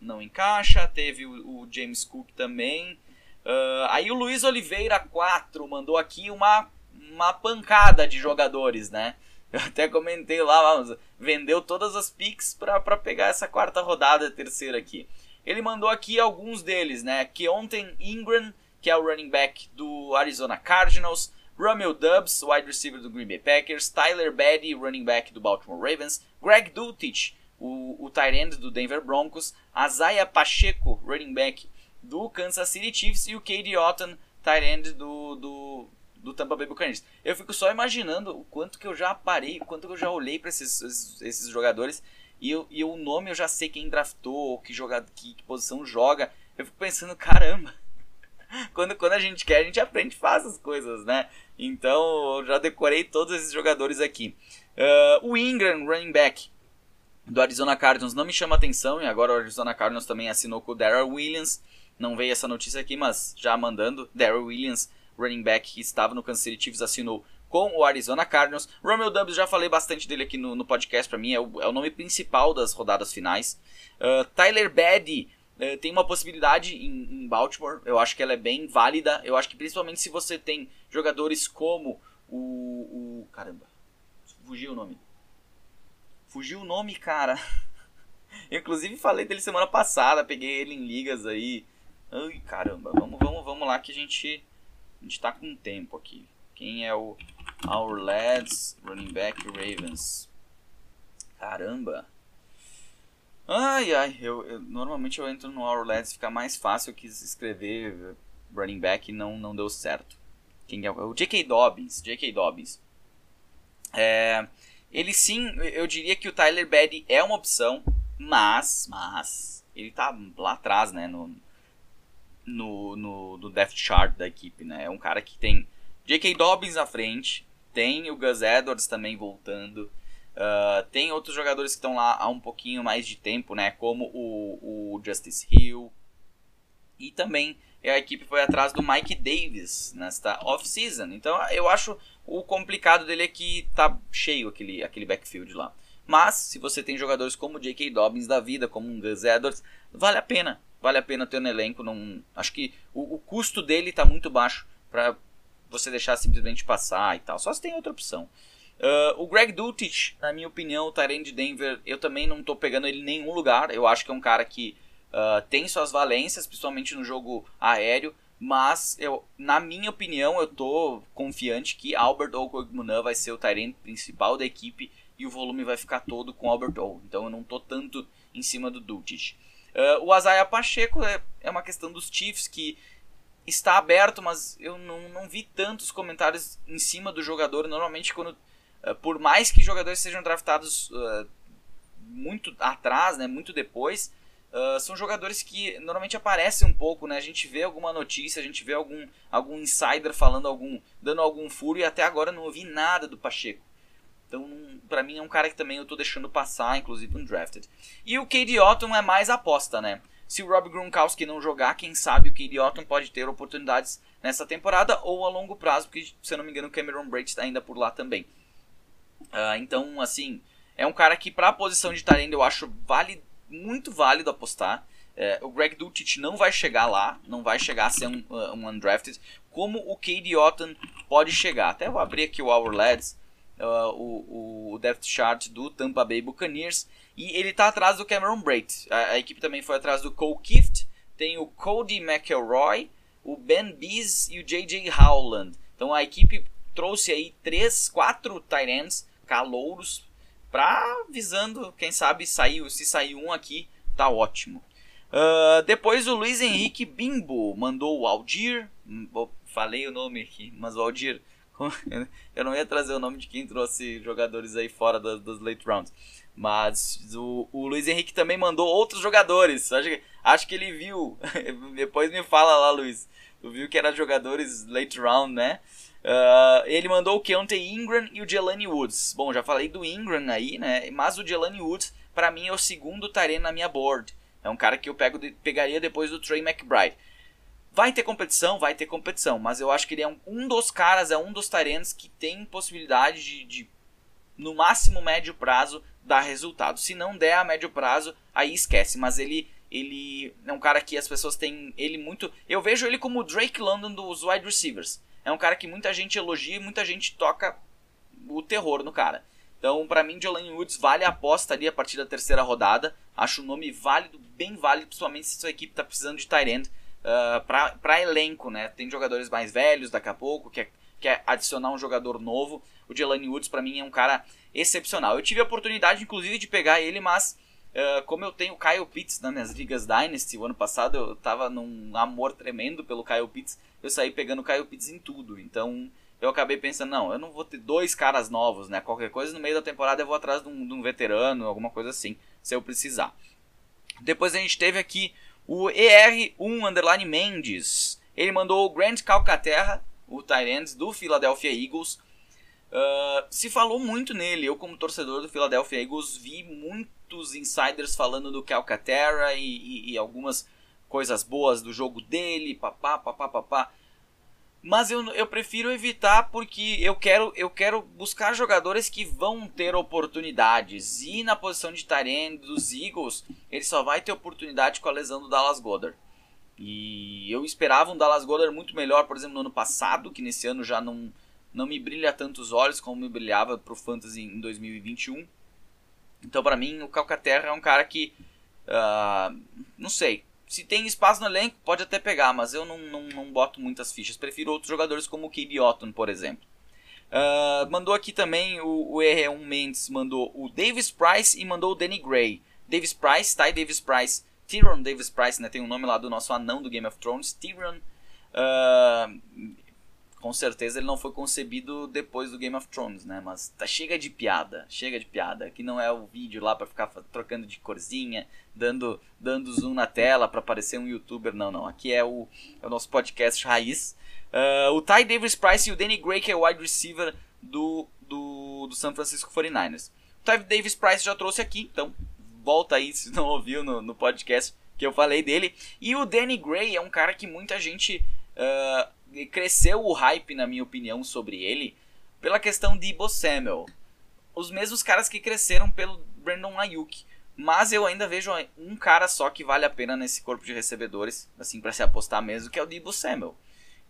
não encaixa. Teve o, o James Cook também. Uh, aí o Luiz Oliveira 4 mandou aqui uma, uma pancada de jogadores, né? Eu até comentei lá, vamos, vendeu todas as picks para pegar essa quarta rodada, terceira aqui. Ele mandou aqui alguns deles, né? Keontae Ingram, que é o running back do Arizona Cardinals, Romeo Dubs, wide receiver do Green Bay Packers, Tyler Baddy, running back do Baltimore Ravens, Greg Dulcich, o, o tight end do Denver Broncos, Isaiah Pacheco, running back do Kansas City Chiefs e o Cade Otton, tight end do, do do Tampa Bay Buccaneers. Eu fico só imaginando o quanto que eu já parei, o quanto que eu já olhei para esses, esses, esses, jogadores e, eu, e o nome eu já sei quem draftou, que, joga, que, que posição joga. Eu fico pensando, caramba, quando, quando a gente quer, a gente aprende e faz as coisas, né? Então, eu já decorei todos esses jogadores aqui. Uh, o Ingram, running back do Arizona Cardinals, não me chama atenção. E agora o Arizona Cardinals também assinou com o Darrell Williams. Não veio essa notícia aqui, mas já mandando. Darrell Williams, running back que estava no Kansas City Chiefs, assinou com o Arizona Cardinals. Romeo Dubs, já falei bastante dele aqui no, no podcast, para mim é o, é o, nome principal das rodadas finais. Uh, Tyler Baddy uh, tem uma possibilidade em, em, Baltimore, eu acho que ela é bem válida. Eu acho que principalmente se você tem jogadores como o. o caramba, fugiu o nome. Fugiu o nome, cara. Eu, inclusive falei dele semana passada, peguei ele em ligas aí. Ai, caramba, vamos, vamos, vamos lá que a gente, a gente tá com tempo aqui. Quem é o Our Lads Running Back Ravens? Caramba. Ai, ai, eu, eu, normalmente eu entro no Our Lads, fica mais fácil, eu quis escrever running back e não, não deu certo. Quem é o J.K. Dobbins, J.K. Dobbins. É, ele sim, eu diria que o Tyler Baddy é uma opção, mas, mas, ele tá lá atrás, né, no, no, no, no depth chart da equipe, né, é um cara que tem J.K. Dobbins à frente, tem o Gus Edwards também voltando, uh, tem outros jogadores que estão lá há um pouquinho mais de tempo, né? Como o, o Justice Hill. E também a equipe foi atrás do Mike Davis nesta off-season. Então eu acho o complicado dele é que tá cheio aquele, aquele backfield lá. Mas se você tem jogadores como J.K. Dobbins da vida, como um Gus Edwards, vale a pena. Vale a pena ter no elenco. Não, acho que o, o custo dele está muito baixo para você deixar simplesmente passar e tal. Só se tem outra opção. Uh, o Greg Dulcich, na minha opinião, o Tyrene de Denver, eu também não estou pegando ele em nenhum lugar. Eu acho que é um cara que uh, tem suas valências, principalmente no jogo aéreo. Mas, eu, na minha opinião, eu estou confiante que Albert Okogmunan vai ser o Tyrene principal da equipe e o volume vai ficar todo com Albert O. Então eu não estou tanto em cima do Dulcich. Uh, o Azaia Pacheco é, é uma questão dos Chiefs que está aberto, mas eu não, não vi tantos comentários em cima do jogador. Normalmente, quando uh, por mais que jogadores sejam draftados uh, muito atrás, né, muito depois, uh, são jogadores que normalmente aparecem um pouco, né? A gente vê alguma notícia, a gente vê algum, algum insider falando algum, dando algum furo e até agora não ouvi nada do Pacheco. Então, para mim é um cara que também eu tô deixando passar, inclusive um drafted. E o Cade Otton é mais aposta, né? Se o Rob Gronkowski não jogar, quem sabe o Cade Otton pode ter oportunidades nessa temporada ou a longo prazo, porque se eu não me engano o Cameron Braid está ainda por lá também. Uh, então, assim, é um cara que para a posição de Tyrande eu acho vale, muito válido apostar. É, o Greg Dulcich não vai chegar lá, não vai chegar a ser um, uh, um undrafted, como o Cade Otton pode chegar. Até vou abrir aqui o Our Lads, uh, o, o depth chart do Tampa Bay Buccaneers. E ele está atrás do Cameron Braid. A, a, equipe também foi atrás do Cole Kift, tem o Cody McElroy, o Ben Bees e o J.J. Howland. Então a equipe trouxe aí três, quatro tight calouros para visando, quem sabe saiu, se sair um aqui, tá ótimo. Uh, depois o Luiz Henrique Bimbo mandou o Aldir, falei o nome aqui, mas o Aldir, eu não ia trazer o nome de quem trouxe jogadores aí fora das, das late rounds. Mas o, o Luiz Henrique também mandou outros jogadores. Acho que, acho que ele viu. Depois me fala lá, Luiz. Tu viu que eram jogadores late round, né? Uh, ele mandou o Keontae Ingram e o Jelani Woods. Bom, já falei do Ingram aí, né? Mas o Jelani Woods, para mim, é o segundo Taren na minha board. É um cara que eu pego, pegaria depois do Trey McBride. Vai ter competição? Vai ter competição. Mas eu acho que ele é um, um dos caras, é um dos Tarens que tem possibilidade de, de, no máximo médio prazo, dar resultado. Se não der a médio prazo, aí esquece. Mas ele ele é um cara que as pessoas têm ele muito. Eu vejo ele como o Drake London dos wide receivers. É um cara que muita gente elogia e muita gente toca o terror no cara. Então, para mim, Jolene Woods vale a aposta ali a partir da terceira rodada. Acho o nome válido, bem válido, principalmente se sua equipe está precisando de tight end uh, ah, para elenco, né? Tem jogadores mais velhos daqui a pouco, quer, quer adicionar um jogador novo. O Jelani Woods, para mim, é um cara excepcional. Eu tive a oportunidade, inclusive, de pegar ele, mas uh, como eu tenho Kyle Pitts nas minhas ligas Dynasty, o ano passado eu tava num amor tremendo pelo Kyle Pitts, eu saí pegando o Kyle Pitts em tudo. Então eu acabei pensando, não, eu não vou ter dois caras novos, né? Qualquer coisa no meio da temporada eu vou atrás de um, de um veterano, alguma coisa assim, se eu precisar. Depois a gente teve aqui o ER1 Underline Mendes. Ele mandou o Grant Calcaterra, o Tyrants do Philadelphia Eagles. Uh, se falou muito nele. Eu, como torcedor do Philadelphia Eagles, vi muitos insiders falando do Calcaterra e, e, e algumas coisas boas do jogo dele, papá, papá, papá. Mas eu, eu prefiro evitar porque eu quero, eu quero buscar jogadores que vão ter oportunidades. E na posição de Tyrene dos Eagles, ele só vai ter oportunidade com a lesão do Dallas Goddard. E eu esperava um Dallas Goddard muito melhor, por exemplo, no ano passado, que nesse ano já não, não me brilha tantos olhos como me brilhava pro Fantasy em 2021. Então, para mim, o Calcaterra é um cara que. Uh, não sei. Se tem espaço no elenco, pode até pegar, mas eu não, não, não boto muitas fichas. Prefiro outros jogadores como o KB Otton, por exemplo. Uh, mandou aqui também o, o R1 Mendes, mandou o Davis Price e mandou o Danny Gray. Davis Price, Ty Davis Price Tyrion Davis Price, né? Tem o um nome lá do nosso anão do Game of Thrones, Tyrion. Uh, com certeza ele não foi concebido depois do Game of Thrones, né? Mas tá chega de piada, chega de piada. Aqui não é o vídeo lá para ficar trocando de corzinha, dando dando zoom na tela para parecer um youtuber, não, não. Aqui é o, é o nosso podcast raiz. Uh, o Ty Davis Price e o Danny Gray, que é o wide receiver do, do, do San Francisco 49ers. O Ty Davis Price já trouxe aqui, então volta aí se não ouviu no, no podcast que eu falei dele. E o Danny Gray é um cara que muita gente uh, cresceu o hype, na minha opinião, sobre ele pela questão de Ibo Samuel. Os mesmos caras que cresceram pelo Brandon Ayuk. Mas eu ainda vejo um cara só que vale a pena nesse corpo de recebedores, assim, para se apostar mesmo, que é o Debo Samuel.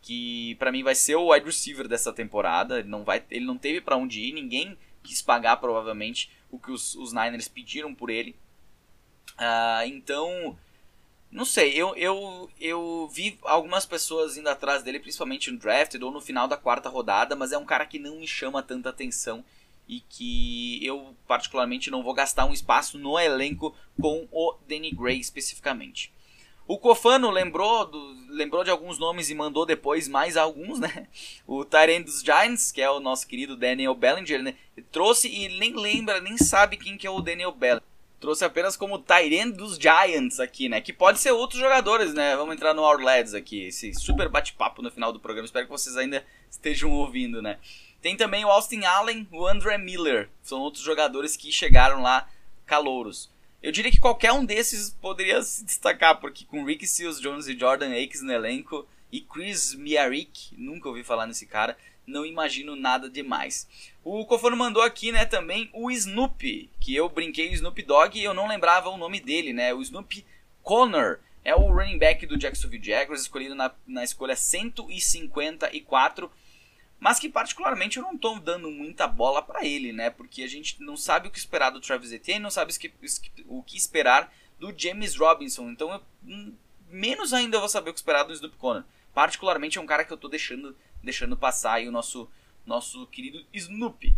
Que para mim vai ser o wide receiver dessa temporada. Ele não, vai, ele não teve para onde ir, ninguém quis pagar provavelmente o que os, os Niners pediram por ele. Uh, então, não sei, eu, eu, eu vi algumas pessoas indo atrás dele, principalmente no draft ou no final da quarta rodada, mas é um cara que não me chama tanta atenção e que eu particularmente não vou gastar um espaço no elenco com o Danny Gray especificamente. O Cofano lembrou, do, lembrou de alguns nomes e mandou depois mais alguns, né? O Tyrant dos Giants, que é o nosso querido Daniel Bellinger, né? Trouxe e nem lembra, nem sabe quem que é o Daniel Bellinger. Trouxe apenas como Tyrant dos Giants aqui, né? Que pode ser outros jogadores, né? Vamos entrar no Our Lads aqui, esse super bate-papo no final do programa. Espero que vocês ainda estejam ouvindo, né? Tem também o Austin Allen, o Andre Miller. São outros jogadores que chegaram lá calouros. Eu diria que qualquer um desses poderia se destacar, porque com Ricky Seals Jones e Jordan Akes no elenco e Chris Miarik, nunca ouvi falar nesse cara, não imagino nada demais. O Cofano mandou aqui, né, também o Snoopy, que eu brinquei o Snoop Dogg e eu não lembrava o nome dele, né? O Snoop Connor é o running back do Jacksonville Jaguars, escolhido na, na escolha 154 mas que particularmente eu não estou dando muita bola para ele, né? Porque a gente não sabe o que esperar do Travis Etienne, não sabe o que esperar do James Robinson. Então, eu, hum, menos ainda eu vou saber o que esperar do Snoop Conner. Particularmente é um cara que eu estou deixando, deixando passar aí o nosso, nosso querido Snoop.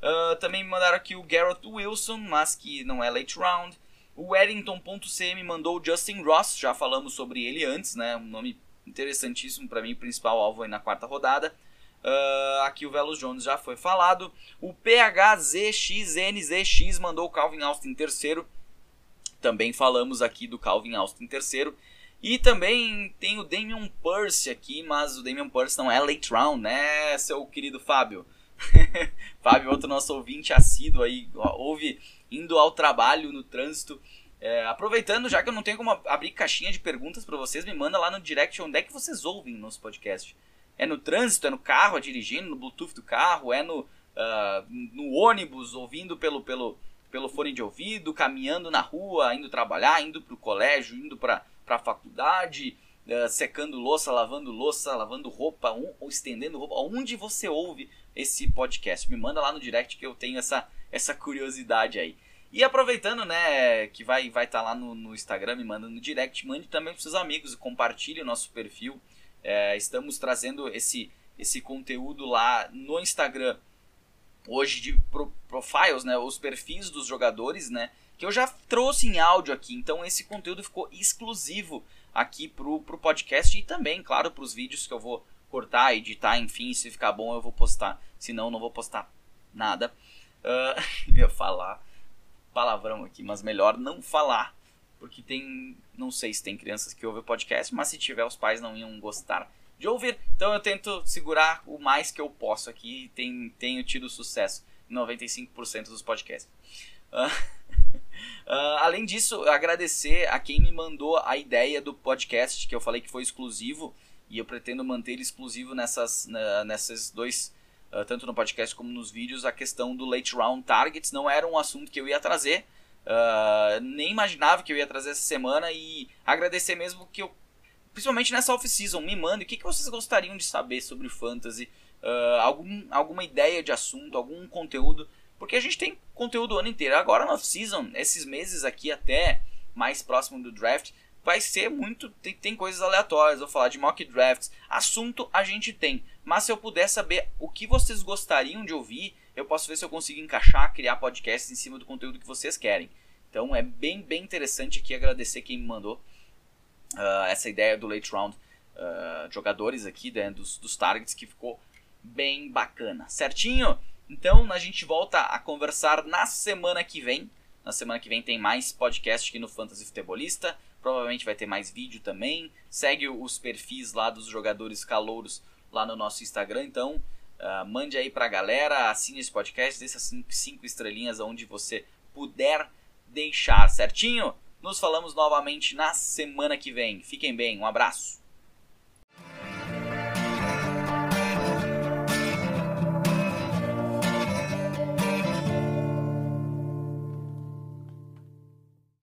Uh, também me mandaram aqui o Garrett Wilson, mas que não é late round. O Eddington.cm mandou o Justin Ross, já falamos sobre ele antes, né? Um nome interessantíssimo para mim, principal alvo aí na quarta rodada. Uh, aqui o Velos Jones já foi falado. O PHZXNZX mandou o Calvin Austin terceiro. Também falamos aqui do Calvin Austin terceiro. E também tem o Damian Purse aqui, mas o Damian Purse não é late round, né, seu querido Fábio? Fábio, outro nosso ouvinte assíduo aí, ouve indo ao trabalho no trânsito. É, aproveitando, já que eu não tenho como abrir caixinha de perguntas para vocês, me manda lá no direct onde é que vocês ouvem nosso podcast. É no trânsito, é no carro, é dirigindo, no Bluetooth do carro, é no, uh, no ônibus, ouvindo pelo, pelo, pelo fone de ouvido, caminhando na rua, indo trabalhar, indo para o colégio, indo para a faculdade, uh, secando louça, lavando louça, lavando roupa, um, ou estendendo roupa. Onde você ouve esse podcast? Me manda lá no direct que eu tenho essa, essa curiosidade aí. E aproveitando, né, que vai vai estar tá lá no, no Instagram, me manda no direct, mande também para seus amigos, compartilhe o nosso perfil. É, estamos trazendo esse, esse conteúdo lá no Instagram hoje de pro, profiles, né, os perfis dos jogadores, né, que eu já trouxe em áudio aqui. Então esse conteúdo ficou exclusivo aqui pro, pro podcast e também, claro, para os vídeos que eu vou cortar, editar, enfim, se ficar bom eu vou postar. Se não, não vou postar nada. Uh, eu ia falar palavrão aqui, mas melhor não falar. porque tem, não sei se tem crianças que ouvem o podcast, mas se tiver os pais não iam gostar de ouvir. Então eu tento segurar o mais que eu posso aqui e tem, tenho tido sucesso em 95% dos podcasts. Uh, uh, além disso, agradecer a quem me mandou a ideia do podcast, que eu falei que foi exclusivo, e eu pretendo manter ele exclusivo nessas, na, nessas dois, uh, tanto no podcast como nos vídeos, a questão do late round targets. Não era um assunto que eu ia trazer, nem imaginava que eu ia trazer essa semana, e agradecer mesmo que eu principalmente nessa off-season, me mandem o que, que vocês gostariam de saber sobre fantasy, uh, algum, alguma ideia de assunto, algum conteúdo, porque a gente tem conteúdo o ano inteiro. Agora na off-season, esses meses aqui até mais próximo do draft, vai ser muito. Tem, tem coisas aleatórias, vou falar de mock drafts. Assunto a gente tem, mas se eu puder saber o que vocês gostariam de ouvir, eu posso ver se eu consigo encaixar, criar podcasts em cima do conteúdo que vocês querem. Então é bem, bem interessante aqui agradecer quem me mandou uh, essa ideia do late round uh, jogadores aqui, né, dos, dos targets, que ficou bem bacana. Certinho? Então a gente volta a conversar na semana que vem. Na semana que vem tem mais podcast aqui no Fantasy Futebolista. Provavelmente vai ter mais vídeo também. Segue os perfis lá dos jogadores calouros lá no nosso Instagram. Então uh, mande aí pra galera, assine esse podcast, dê essas 5 estrelinhas onde você puder deixar, certinho? Nos falamos novamente na semana que vem. Fiquem bem, um abraço.